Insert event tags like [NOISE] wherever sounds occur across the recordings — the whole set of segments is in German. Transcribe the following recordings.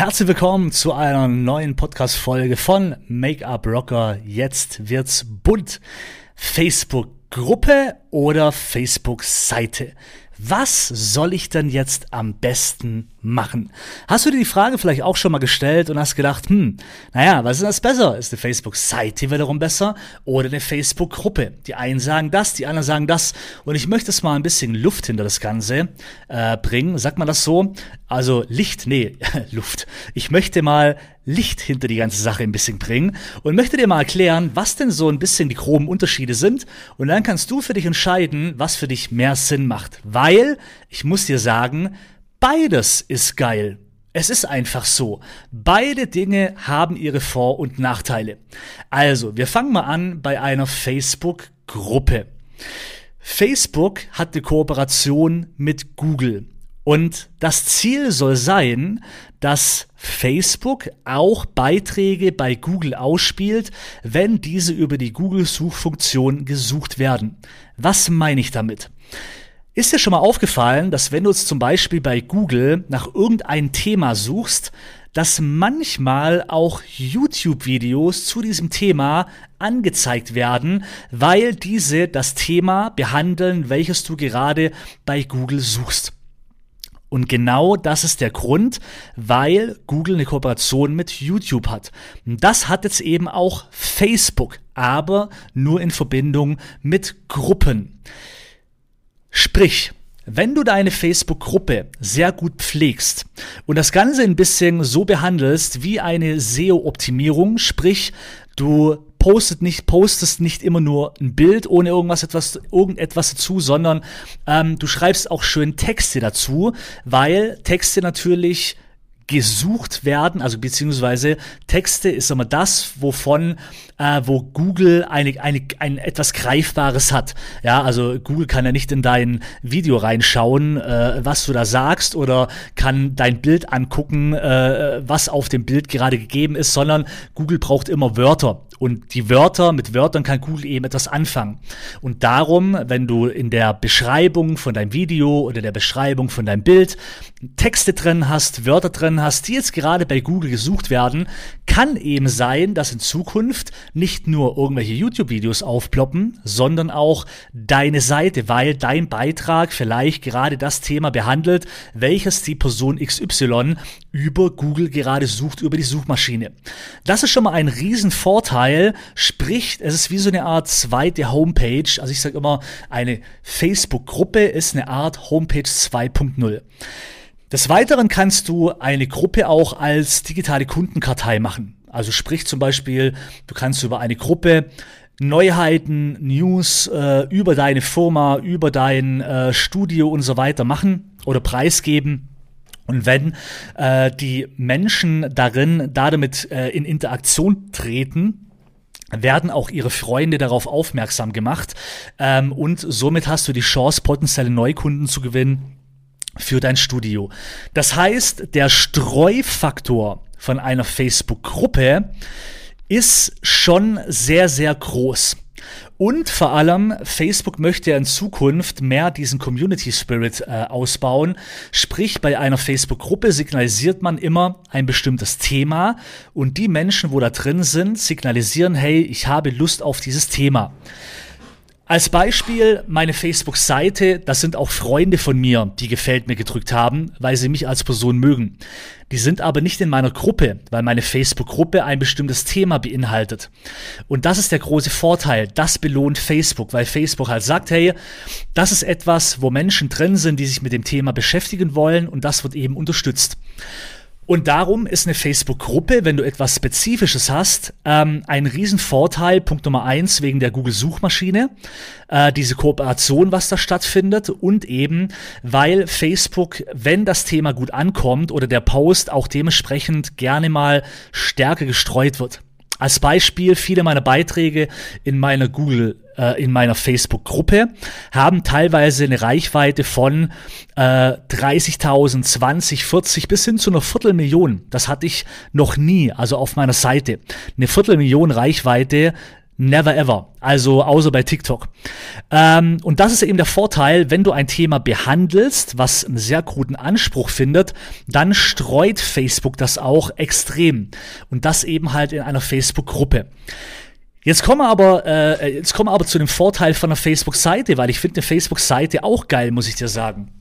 Herzlich willkommen zu einer neuen Podcast-Folge von Make-up Rocker. Jetzt wird's bunt. Facebook-Gruppe oder Facebook-Seite? Was soll ich denn jetzt am besten machen? Hast du dir die Frage vielleicht auch schon mal gestellt und hast gedacht, hm, naja, was ist das besser? Ist eine Facebook-Seite wiederum besser oder eine Facebook-Gruppe? Die einen sagen das, die anderen sagen das. Und ich möchte es mal ein bisschen Luft hinter das Ganze äh, bringen. Sagt man das so? Also Licht, nee, [LAUGHS] Luft. Ich möchte mal Licht hinter die ganze Sache ein bisschen bringen und möchte dir mal erklären, was denn so ein bisschen die groben Unterschiede sind. Und dann kannst du für dich entscheiden, was für dich mehr Sinn macht. Weil, ich muss dir sagen, beides ist geil. Es ist einfach so. Beide Dinge haben ihre Vor- und Nachteile. Also, wir fangen mal an bei einer Facebook-Gruppe. Facebook hat eine Kooperation mit Google. Und das Ziel soll sein, dass Facebook auch Beiträge bei Google ausspielt, wenn diese über die Google-Suchfunktion gesucht werden. Was meine ich damit? Ist dir schon mal aufgefallen, dass wenn du jetzt zum Beispiel bei Google nach irgendeinem Thema suchst, dass manchmal auch YouTube-Videos zu diesem Thema angezeigt werden, weil diese das Thema behandeln, welches du gerade bei Google suchst. Und genau das ist der Grund, weil Google eine Kooperation mit YouTube hat. Das hat jetzt eben auch Facebook, aber nur in Verbindung mit Gruppen. Sprich, wenn du deine Facebook-Gruppe sehr gut pflegst und das Ganze ein bisschen so behandelst wie eine SEO-Optimierung, sprich, du postet nicht, postest nicht immer nur ein Bild ohne irgendwas etwas, irgendetwas dazu, sondern ähm, du schreibst auch schön Texte dazu, weil Texte natürlich gesucht werden, also beziehungsweise Texte ist immer das, wovon, äh, wo Google eine, eine, ein etwas Greifbares hat. Ja, also Google kann ja nicht in dein Video reinschauen, äh, was du da sagst, oder kann dein Bild angucken, äh, was auf dem Bild gerade gegeben ist, sondern Google braucht immer Wörter. Und die Wörter, mit Wörtern kann Google eben etwas anfangen. Und darum, wenn du in der Beschreibung von deinem Video oder der Beschreibung von deinem Bild Texte drin hast, Wörter drin hast, die jetzt gerade bei Google gesucht werden, kann eben sein, dass in Zukunft nicht nur irgendwelche YouTube-Videos aufploppen, sondern auch deine Seite, weil dein Beitrag vielleicht gerade das Thema behandelt, welches die Person XY über Google gerade sucht, über die Suchmaschine. Das ist schon mal ein Riesenvorteil, weil, sprich, es ist wie so eine Art zweite Homepage. Also ich sage immer, eine Facebook-Gruppe ist eine Art Homepage 2.0. Des Weiteren kannst du eine Gruppe auch als digitale Kundenkartei machen. Also sprich zum Beispiel, du kannst über eine Gruppe Neuheiten, News äh, über deine Firma, über dein äh, Studio und so weiter machen oder preisgeben. Und wenn äh, die Menschen darin damit äh, in Interaktion treten, werden auch ihre Freunde darauf aufmerksam gemacht ähm, und somit hast du die Chance, potenzielle Neukunden zu gewinnen für dein Studio. Das heißt, der Streufaktor von einer Facebook-Gruppe ist schon sehr, sehr groß. Und vor allem, Facebook möchte ja in Zukunft mehr diesen Community Spirit äh, ausbauen. Sprich, bei einer Facebook-Gruppe signalisiert man immer ein bestimmtes Thema und die Menschen, wo da drin sind, signalisieren, hey, ich habe Lust auf dieses Thema. Als Beispiel meine Facebook-Seite, das sind auch Freunde von mir, die gefällt mir gedrückt haben, weil sie mich als Person mögen. Die sind aber nicht in meiner Gruppe, weil meine Facebook-Gruppe ein bestimmtes Thema beinhaltet. Und das ist der große Vorteil. Das belohnt Facebook, weil Facebook halt sagt, hey, das ist etwas, wo Menschen drin sind, die sich mit dem Thema beschäftigen wollen und das wird eben unterstützt. Und darum ist eine Facebook-Gruppe, wenn du etwas Spezifisches hast, ähm, ein Riesenvorteil. Punkt Nummer eins wegen der Google-Suchmaschine, äh, diese Kooperation, was da stattfindet und eben, weil Facebook, wenn das Thema gut ankommt oder der Post auch dementsprechend gerne mal stärker gestreut wird. Als Beispiel, viele meiner Beiträge in meiner Google, äh, in meiner Facebook-Gruppe haben teilweise eine Reichweite von äh, 30.000, 20, 40 bis hin zu einer Viertelmillion. Das hatte ich noch nie, also auf meiner Seite. Eine Viertelmillion Reichweite Never ever. Also außer bei TikTok. Ähm, und das ist eben der Vorteil, wenn du ein Thema behandelst, was einen sehr guten Anspruch findet, dann streut Facebook das auch extrem. Und das eben halt in einer Facebook-Gruppe. Jetzt kommen wir aber, äh, jetzt kommen wir aber zu dem Vorteil von einer Facebook-Seite, weil ich finde eine Facebook-Seite auch geil, muss ich dir sagen.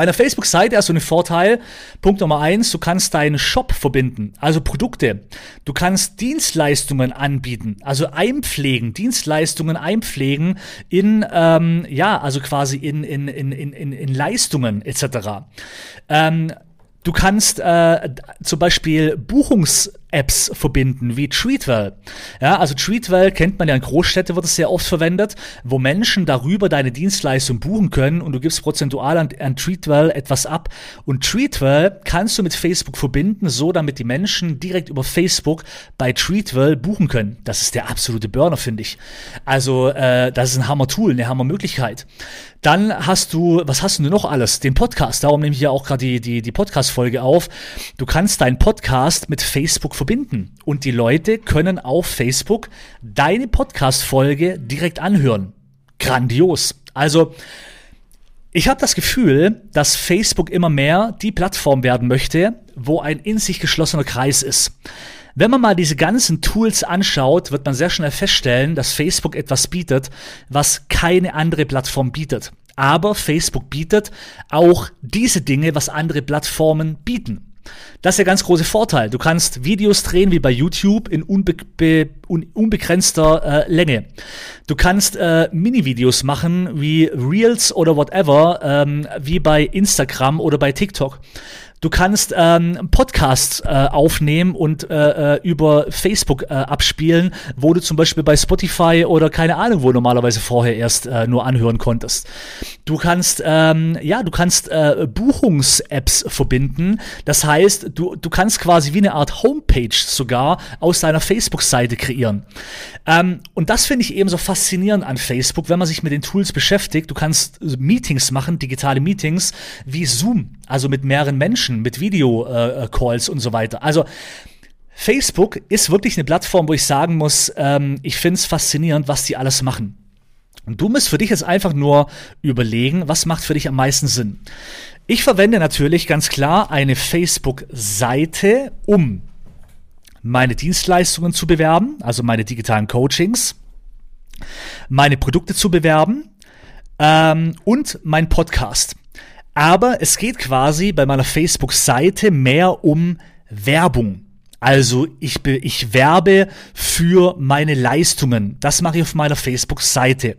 Bei einer Facebook-Seite hast du einen Vorteil. Punkt Nummer eins, du kannst deinen Shop verbinden, also Produkte. Du kannst Dienstleistungen anbieten, also einpflegen, Dienstleistungen einpflegen in, ähm, ja, also quasi in, in, in, in, in Leistungen etc. Ähm, Du kannst äh, zum Beispiel Buchungs-Apps verbinden, wie Treatwell. Ja, also Treatwell kennt man ja in Großstädten, wird es sehr oft verwendet, wo Menschen darüber deine Dienstleistung buchen können und du gibst prozentual an, an Treatwell etwas ab. Und Treatwell kannst du mit Facebook verbinden, so damit die Menschen direkt über Facebook bei Treatwell buchen können. Das ist der absolute Burner, finde ich. Also äh, das ist ein Hammer-Tool, eine Hammer-Möglichkeit. Dann hast du, was hast du denn noch alles? Den Podcast. Darum nehme ich ja auch gerade die, die, die Podcast-Folge auf. Du kannst deinen Podcast mit Facebook verbinden. Und die Leute können auf Facebook deine Podcast-Folge direkt anhören. Grandios. Also, ich habe das Gefühl, dass Facebook immer mehr die Plattform werden möchte, wo ein in sich geschlossener Kreis ist. Wenn man mal diese ganzen Tools anschaut, wird man sehr schnell feststellen, dass Facebook etwas bietet, was keine andere Plattform bietet. Aber Facebook bietet auch diese Dinge, was andere Plattformen bieten. Das ist der ganz große Vorteil. Du kannst Videos drehen wie bei YouTube in unbe un unbegrenzter äh, Länge. Du kannst äh, Mini-Videos machen wie Reels oder whatever, ähm, wie bei Instagram oder bei TikTok. Du kannst ähm, Podcasts äh, aufnehmen und äh, äh, über Facebook äh, abspielen, wo du zum Beispiel bei Spotify oder keine Ahnung, wo normalerweise vorher erst äh, nur anhören konntest. Du kannst, ähm, ja, du kannst äh, Buchungs-Apps verbinden. Das heißt, du, du kannst quasi wie eine Art Homepage sogar aus deiner Facebook-Seite kreieren. Ähm, und das finde ich eben so faszinierend an Facebook, wenn man sich mit den Tools beschäftigt. Du kannst Meetings machen, digitale Meetings, wie Zoom, also mit mehreren Menschen Menschen, mit Video-Calls äh, und so weiter. Also Facebook ist wirklich eine Plattform, wo ich sagen muss, ähm, ich finde es faszinierend, was die alles machen. Und du musst für dich jetzt einfach nur überlegen, was macht für dich am meisten Sinn. Ich verwende natürlich ganz klar eine Facebook-Seite, um meine Dienstleistungen zu bewerben, also meine digitalen Coachings, meine Produkte zu bewerben ähm, und mein Podcast. Aber es geht quasi bei meiner Facebook-Seite mehr um Werbung. Also ich, ich werbe für meine Leistungen. Das mache ich auf meiner Facebook-Seite.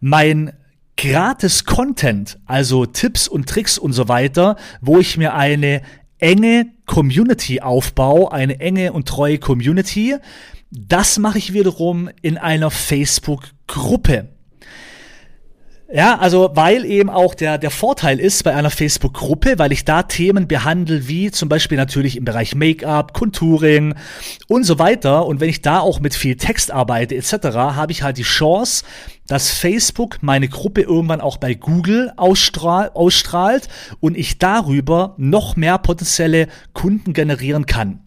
Mein gratis Content, also Tipps und Tricks und so weiter, wo ich mir eine enge Community aufbaue, eine enge und treue Community, das mache ich wiederum in einer Facebook-Gruppe. Ja, also weil eben auch der, der Vorteil ist bei einer Facebook-Gruppe, weil ich da Themen behandle, wie zum Beispiel natürlich im Bereich Make-up, Contouring und so weiter. Und wenn ich da auch mit viel Text arbeite etc., habe ich halt die Chance, dass Facebook meine Gruppe irgendwann auch bei Google ausstrahl, ausstrahlt und ich darüber noch mehr potenzielle Kunden generieren kann.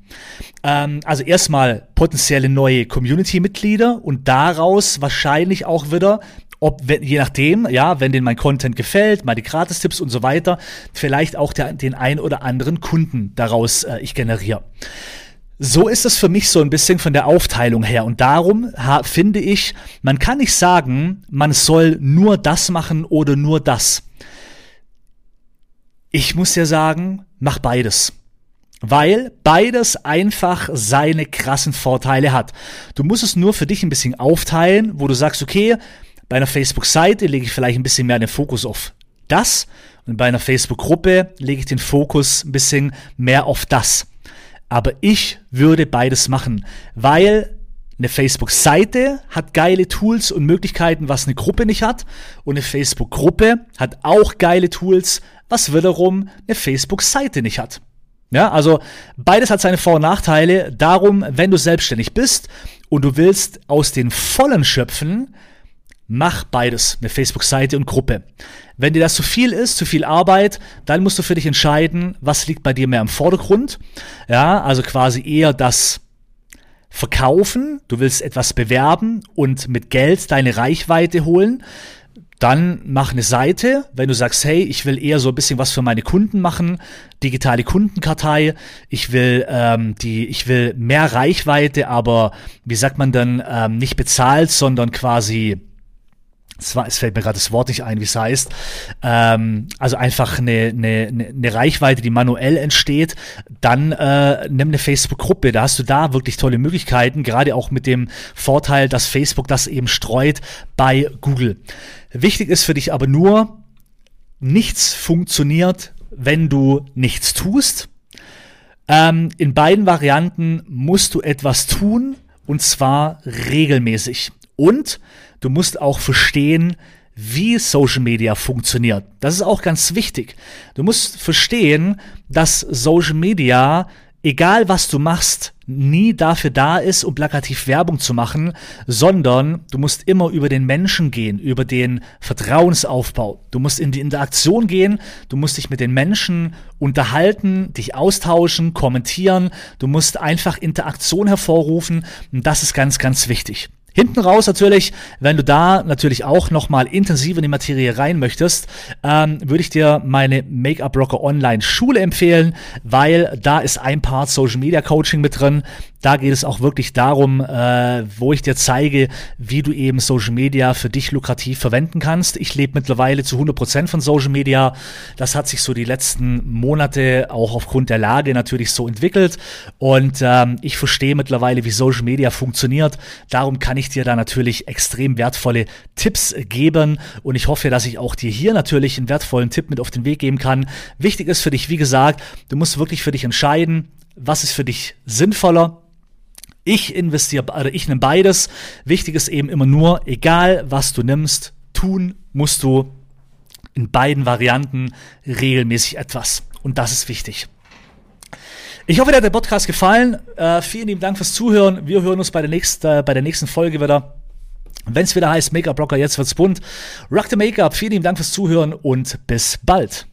Ähm, also erstmal potenzielle neue Community-Mitglieder und daraus wahrscheinlich auch wieder ob, wenn, je nachdem, ja, wenn denen mein Content gefällt, meine Gratistipps und so weiter, vielleicht auch der, den ein oder anderen Kunden daraus äh, ich generiere. So ist es für mich so ein bisschen von der Aufteilung her. Und darum finde ich, man kann nicht sagen, man soll nur das machen oder nur das. Ich muss ja sagen, mach beides. Weil beides einfach seine krassen Vorteile hat. Du musst es nur für dich ein bisschen aufteilen, wo du sagst, okay, bei einer Facebook-Seite lege ich vielleicht ein bisschen mehr den Fokus auf das und bei einer Facebook-Gruppe lege ich den Fokus ein bisschen mehr auf das. Aber ich würde beides machen, weil eine Facebook-Seite hat geile Tools und Möglichkeiten, was eine Gruppe nicht hat. Und eine Facebook-Gruppe hat auch geile Tools, was wiederum eine Facebook-Seite nicht hat. Ja, also beides hat seine Vor- und Nachteile. Darum, wenn du selbstständig bist und du willst aus den Vollen schöpfen, Mach beides, eine Facebook-Seite und Gruppe. Wenn dir das zu viel ist, zu viel Arbeit, dann musst du für dich entscheiden, was liegt bei dir mehr im Vordergrund. Ja, also quasi eher das verkaufen, du willst etwas bewerben und mit Geld deine Reichweite holen, dann mach eine Seite, wenn du sagst, hey, ich will eher so ein bisschen was für meine Kunden machen, digitale Kundenkartei, ich will ähm, die, ich will mehr Reichweite, aber wie sagt man dann, ähm, nicht bezahlt, sondern quasi es fällt mir gerade das Wort nicht ein, wie es heißt. Ähm, also einfach eine, eine, eine Reichweite, die manuell entsteht. Dann äh, nimm eine Facebook-Gruppe. Da hast du da wirklich tolle Möglichkeiten, gerade auch mit dem Vorteil, dass Facebook das eben streut bei Google. Wichtig ist für dich aber nur, nichts funktioniert, wenn du nichts tust. Ähm, in beiden Varianten musst du etwas tun und zwar regelmäßig. Und du musst auch verstehen, wie Social Media funktioniert. Das ist auch ganz wichtig. Du musst verstehen, dass Social Media egal was du machst, nie dafür da ist, um plakativ Werbung zu machen, sondern du musst immer über den Menschen gehen, über den Vertrauensaufbau. Du musst in die Interaktion gehen, du musst dich mit den Menschen unterhalten, dich austauschen, kommentieren, du musst einfach Interaktion hervorrufen und das ist ganz, ganz wichtig. Hinten raus natürlich, wenn du da natürlich auch nochmal intensiv in die Materie rein möchtest, ähm, würde ich dir meine Make-up Rocker Online Schule empfehlen, weil da ist ein Part Social Media Coaching mit drin. Da geht es auch wirklich darum, äh, wo ich dir zeige, wie du eben Social Media für dich lukrativ verwenden kannst. Ich lebe mittlerweile zu 100 Prozent von Social Media. Das hat sich so die letzten Monate auch aufgrund der Lage natürlich so entwickelt. Und ähm, ich verstehe mittlerweile, wie Social Media funktioniert. Darum kann ich dir da natürlich extrem wertvolle Tipps geben. Und ich hoffe, dass ich auch dir hier natürlich einen wertvollen Tipp mit auf den Weg geben kann. Wichtig ist für dich, wie gesagt, du musst wirklich für dich entscheiden, was ist für dich sinnvoller, ich investiere, also ich nehme beides. Wichtig ist eben immer nur, egal was du nimmst, tun musst du in beiden Varianten regelmäßig etwas. Und das ist wichtig. Ich hoffe, dir hat der Podcast gefallen. Äh, vielen lieben Dank fürs Zuhören. Wir hören uns bei der nächsten, äh, bei der nächsten Folge wieder. Wenn es wieder heißt Make-up Blocker, jetzt wird's bunt. Rock the Make-up. Vielen lieben Dank fürs Zuhören und bis bald.